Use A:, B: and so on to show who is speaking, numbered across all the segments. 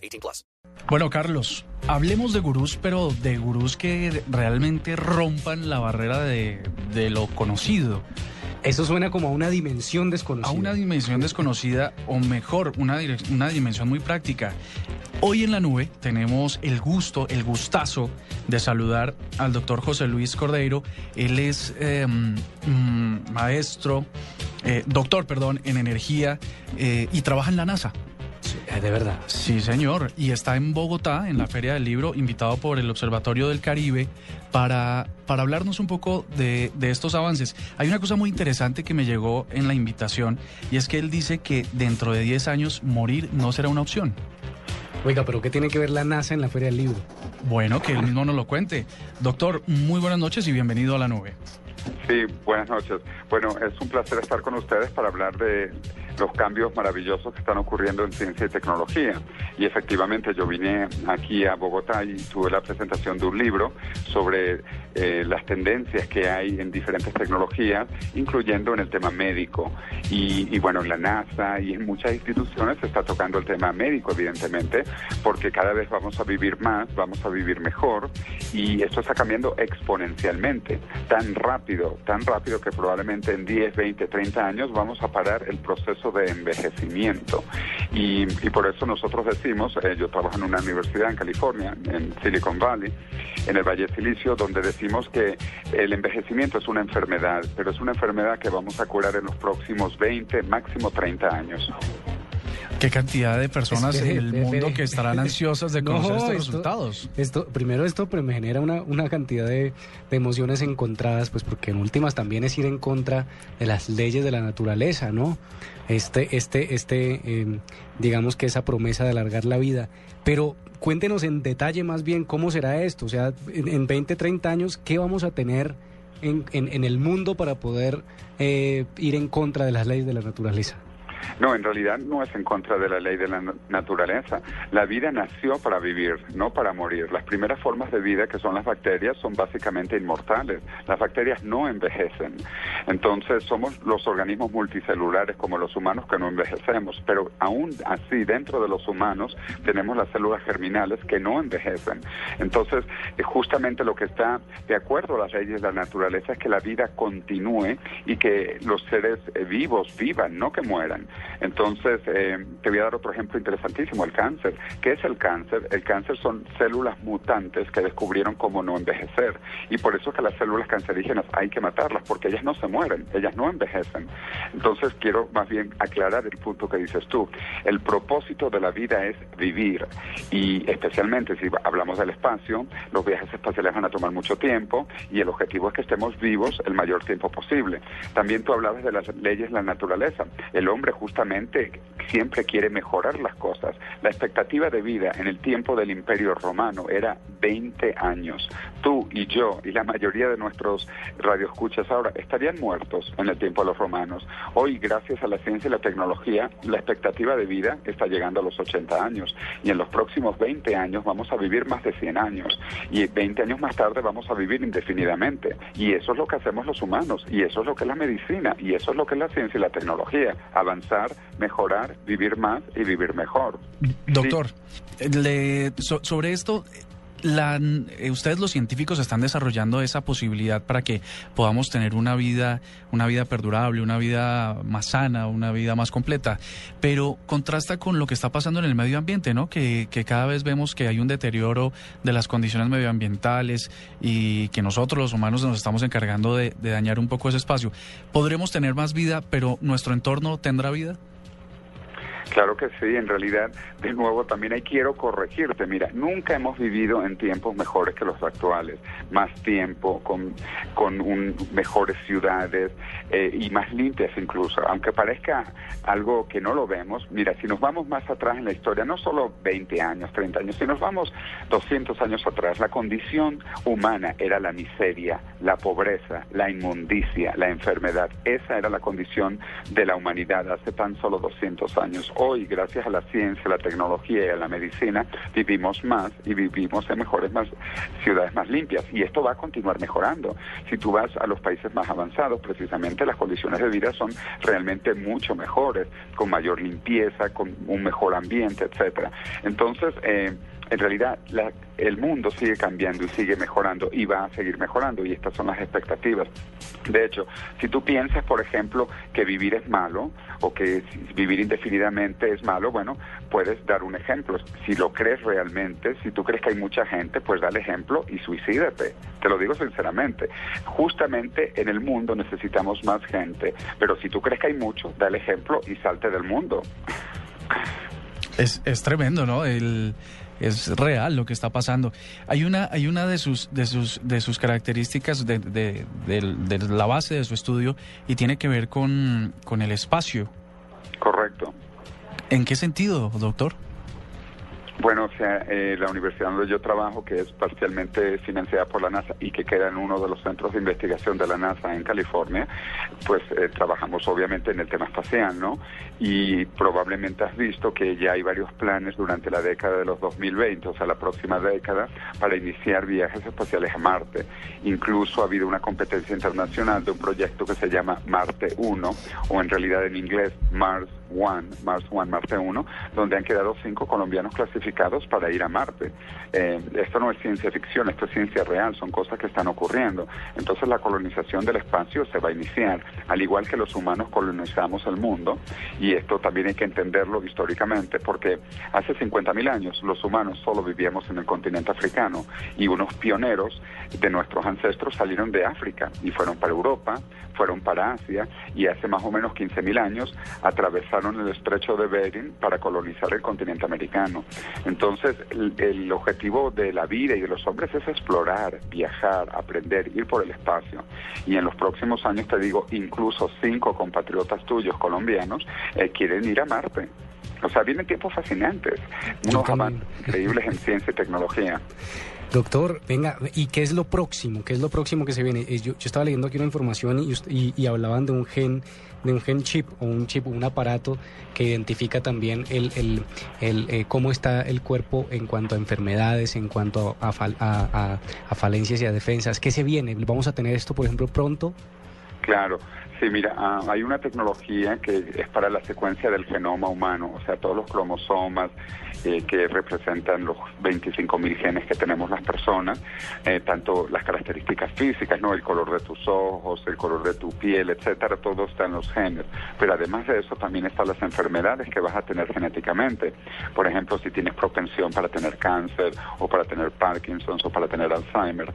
A: 18 plus.
B: Bueno, Carlos, hablemos de gurús, pero de gurús que realmente rompan la barrera de, de lo conocido.
C: Eso suena como a una dimensión desconocida.
B: A una dimensión desconocida, o mejor, una, una dimensión muy práctica. Hoy en la nube tenemos el gusto, el gustazo de saludar al doctor José Luis Cordeiro. Él es eh, mm, maestro, eh, doctor, perdón, en energía eh, y trabaja en la NASA.
C: Eh, de verdad.
B: Sí, señor. Y está en Bogotá, en la Feria del Libro, invitado por el Observatorio del Caribe para, para hablarnos un poco de, de, estos avances. Hay una cosa muy interesante que me llegó en la invitación y es que él dice que dentro de 10 años morir no será una opción.
C: Oiga, pero ¿qué tiene que ver la NASA en la Feria del Libro?
B: Bueno, que él mismo nos lo cuente. Doctor, muy buenas noches y bienvenido a la nube.
D: Sí, buenas noches. Bueno, es un placer estar con ustedes para hablar de los cambios maravillosos que están ocurriendo en ciencia y tecnología. Y efectivamente yo vine aquí a Bogotá y tuve la presentación de un libro sobre eh, las tendencias que hay en diferentes tecnologías, incluyendo en el tema médico. Y, bueno, en la NASA y en muchas instituciones se está tocando el tema médico, evidentemente, porque cada vez vamos a vivir más, vamos a vivir mejor y esto está cambiando exponencialmente, tan rápido, tan rápido que probablemente en 10, 20, 30 años vamos a parar el proceso de envejecimiento. Y, y por eso nosotros decimos, eh, yo trabajo en una universidad en California, en Silicon Valley, en el Valle Silicio, donde decimos que el envejecimiento es una enfermedad, pero es una enfermedad que vamos a curar en los próximos 20, máximo 30 años.
B: ¿Qué cantidad de personas en el mundo que estarán ansiosas de conocer no, estos
C: esto,
B: resultados?
C: Esto, primero esto me genera una, una cantidad de, de, emociones encontradas, pues porque en últimas también es ir en contra de las leyes de la naturaleza, ¿no? Este, este, este, eh, digamos que esa promesa de alargar la vida. Pero cuéntenos en detalle más bien cómo será esto, o sea, en, en 20, 30 años, ¿qué vamos a tener en, en, en el mundo para poder eh, ir en contra de las leyes de la naturaleza?
D: No, en realidad no es en contra de la ley de la naturaleza. La vida nació para vivir, no para morir. Las primeras formas de vida, que son las bacterias, son básicamente inmortales. Las bacterias no envejecen. Entonces somos los organismos multicelulares como los humanos que no envejecemos. Pero aún así, dentro de los humanos, tenemos las células germinales que no envejecen. Entonces, justamente lo que está de acuerdo a las leyes de la naturaleza es que la vida continúe y que los seres vivos vivan, no que mueran. Entonces, eh, te voy a dar otro ejemplo interesantísimo, el cáncer. ¿Qué es el cáncer? El cáncer son células mutantes que descubrieron cómo no envejecer. Y por eso es que las células cancerígenas hay que matarlas, porque ellas no se mueren, ellas no envejecen. Entonces, quiero más bien aclarar el punto que dices tú. El propósito de la vida es vivir. Y especialmente si hablamos del espacio, los viajes espaciales van a tomar mucho tiempo y el objetivo es que estemos vivos el mayor tiempo posible. También tú hablabas de las leyes de la naturaleza. El hombre justamente siempre quiere mejorar las cosas. La expectativa de vida en el tiempo del Imperio Romano era 20 años. Tú y yo y la mayoría de nuestros radioescuchas ahora estarían muertos en el tiempo de los romanos. Hoy, gracias a la ciencia y la tecnología, la expectativa de vida está llegando a los 80 años y en los próximos 20 años vamos a vivir más de 100 años y 20 años más tarde vamos a vivir indefinidamente. Y eso es lo que hacemos los humanos y eso es lo que es la medicina y eso es lo que es la ciencia y la tecnología. Avanzar, mejorar, vivir más y vivir mejor.
B: Doctor, le, so, sobre esto, la, eh, ustedes los científicos están desarrollando esa posibilidad para que podamos tener una vida, una vida perdurable, una vida más sana, una vida más completa. Pero contrasta con lo que está pasando en el medio ambiente, ¿no? Que, que cada vez vemos que hay un deterioro de las condiciones medioambientales y que nosotros los humanos nos estamos encargando de, de dañar un poco ese espacio. ¿Podremos tener más vida, pero nuestro entorno tendrá vida?
D: Claro que sí, en realidad, de nuevo, también ahí quiero corregirte. Mira, nunca hemos vivido en tiempos mejores que los actuales. Más tiempo, con, con un, mejores ciudades eh, y más limpias incluso. Aunque parezca algo que no lo vemos, mira, si nos vamos más atrás en la historia, no solo 20 años, 30 años, si nos vamos 200 años atrás, la condición humana era la miseria, la pobreza, la inmundicia, la enfermedad. Esa era la condición de la humanidad hace tan solo 200 años hoy, gracias a la ciencia, la tecnología y a la medicina, vivimos más y vivimos en mejores más, ciudades más limpias. Y esto va a continuar mejorando. Si tú vas a los países más avanzados, precisamente las condiciones de vida son realmente mucho mejores, con mayor limpieza, con un mejor ambiente, etcétera. Entonces, eh, en realidad la, el mundo sigue cambiando y sigue mejorando y va a seguir mejorando y estas son las expectativas. De hecho, si tú piensas, por ejemplo, que vivir es malo o que vivir indefinidamente es malo, bueno, puedes dar un ejemplo. Si lo crees realmente, si tú crees que hay mucha gente, pues da el ejemplo y suicídate. Te lo digo sinceramente. Justamente en el mundo necesitamos más gente, pero si tú crees que hay mucho, da el ejemplo y salte del mundo.
B: Es, es tremendo, ¿no? El, es real lo que está pasando. Hay una, hay una de sus, de sus, de sus características de, de, de, la base de su estudio y tiene que ver con, con el espacio.
D: Correcto.
B: ¿En qué sentido, doctor?
D: Bueno, o sea, eh, la universidad donde yo trabajo, que es parcialmente financiada por la NASA y que queda en uno de los centros de investigación de la NASA en California, pues eh, trabajamos obviamente en el tema espacial, ¿no? Y probablemente has visto que ya hay varios planes durante la década de los 2020, o sea, la próxima década, para iniciar viajes espaciales a Marte. Incluso ha habido una competencia internacional de un proyecto que se llama Marte 1, o en realidad en inglés Mars One, Mars One, Marte 1, donde han quedado cinco colombianos clasificados para ir a Marte. Eh, esto no es ciencia ficción, esto es ciencia real, son cosas que están ocurriendo. Entonces la colonización del espacio se va a iniciar, al igual que los humanos colonizamos el mundo, y esto también hay que entenderlo históricamente, porque hace 50.000 años los humanos solo vivíamos en el continente africano, y unos pioneros de nuestros ancestros salieron de África y fueron para Europa, fueron para Asia, y hace más o menos 15.000 años atravesaron en el estrecho de Bering para colonizar el continente americano. Entonces, el, objetivo de la vida y de los hombres es explorar, viajar, aprender, ir por el espacio. Y en los próximos años, te digo, incluso cinco compatriotas tuyos colombianos eh, quieren ir a Marte. O sea, vienen tiempos fascinantes, unos avances increíbles en ciencia y tecnología.
C: Doctor, venga, ¿y qué es lo próximo? ¿Qué es lo próximo que se viene? Eh, yo, estaba leyendo aquí una información y, hablaban de un gen, de un gen chip o un chip, un aparato que identifica también el, el, el eh, cómo está el cuerpo en cuanto a enfermedades, en cuanto a, a falencias y a defensas. ¿Qué se viene? ¿Vamos a tener esto, por ejemplo, pronto?
D: Claro, Sí, mira, ah, hay una tecnología que es para la secuencia del genoma humano, o sea, todos los cromosomas eh, que representan los 25.000 genes que tenemos las personas, eh, tanto las características físicas, no, el color de tus ojos, el color de tu piel, etcétera, todo está en los genes. Pero además de eso también están las enfermedades que vas a tener genéticamente. Por ejemplo, si tienes propensión para tener cáncer o para tener Parkinson o para tener Alzheimer.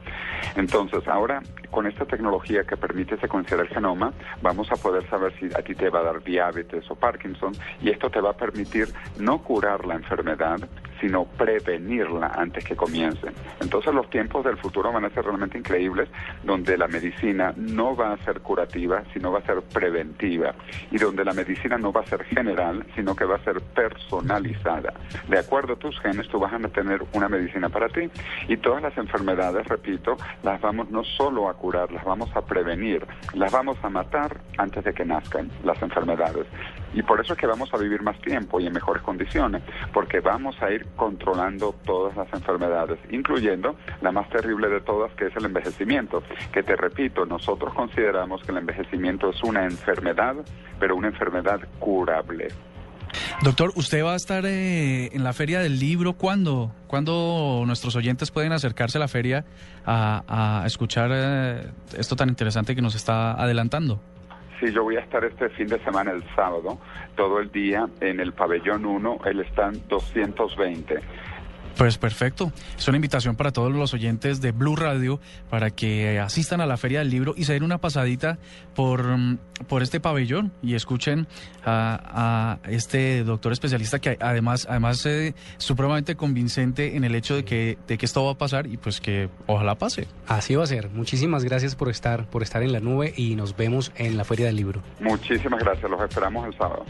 D: Entonces, ahora con esta tecnología que permite secuenciar el genoma, vamos a poder saber si a ti te va a dar diabetes o Parkinson y esto te va a permitir no curar la enfermedad, sino prevenirla antes que comience. Entonces los tiempos del futuro van a ser realmente increíbles, donde la medicina no va a ser curativa, sino va a ser preventiva, y donde la medicina no va a ser general, sino que va a ser personalizada. De acuerdo a tus genes, tú vas a tener una medicina para ti, y todas las enfermedades, repito, las vamos no solo a curar, las vamos a prevenir, las vamos a matar antes de que nazcan las enfermedades. Y por eso es que vamos a vivir más tiempo y en mejores condiciones, porque vamos a ir controlando todas las enfermedades, incluyendo la más terrible de todas, que es el envejecimiento, que te repito, nosotros consideramos que el envejecimiento es una enfermedad, pero una enfermedad curable.
B: Doctor, ¿usted va a estar eh, en la feria del libro? ¿Cuándo? ¿Cuándo nuestros oyentes pueden acercarse a la feria a, escuchar eh, esto tan interesante que nos está adelantando?
D: Sí, yo voy a estar este fin de semana, el sábado, todo el día en el pabellón 1, el stand 220.
B: Pues perfecto. Es una invitación para todos los oyentes de Blue Radio para que asistan a la Feria del Libro y se den una pasadita por, mm, por este pabellón y escuchen a, a este doctor especialista que además, además es supremamente convincente en el hecho de que, de que esto va a pasar y pues que ojalá pase.
C: Así va a ser. Muchísimas gracias por estar, por estar en la nube y nos vemos en la Feria del Libro.
D: Muchísimas gracias. Los esperamos el sábado.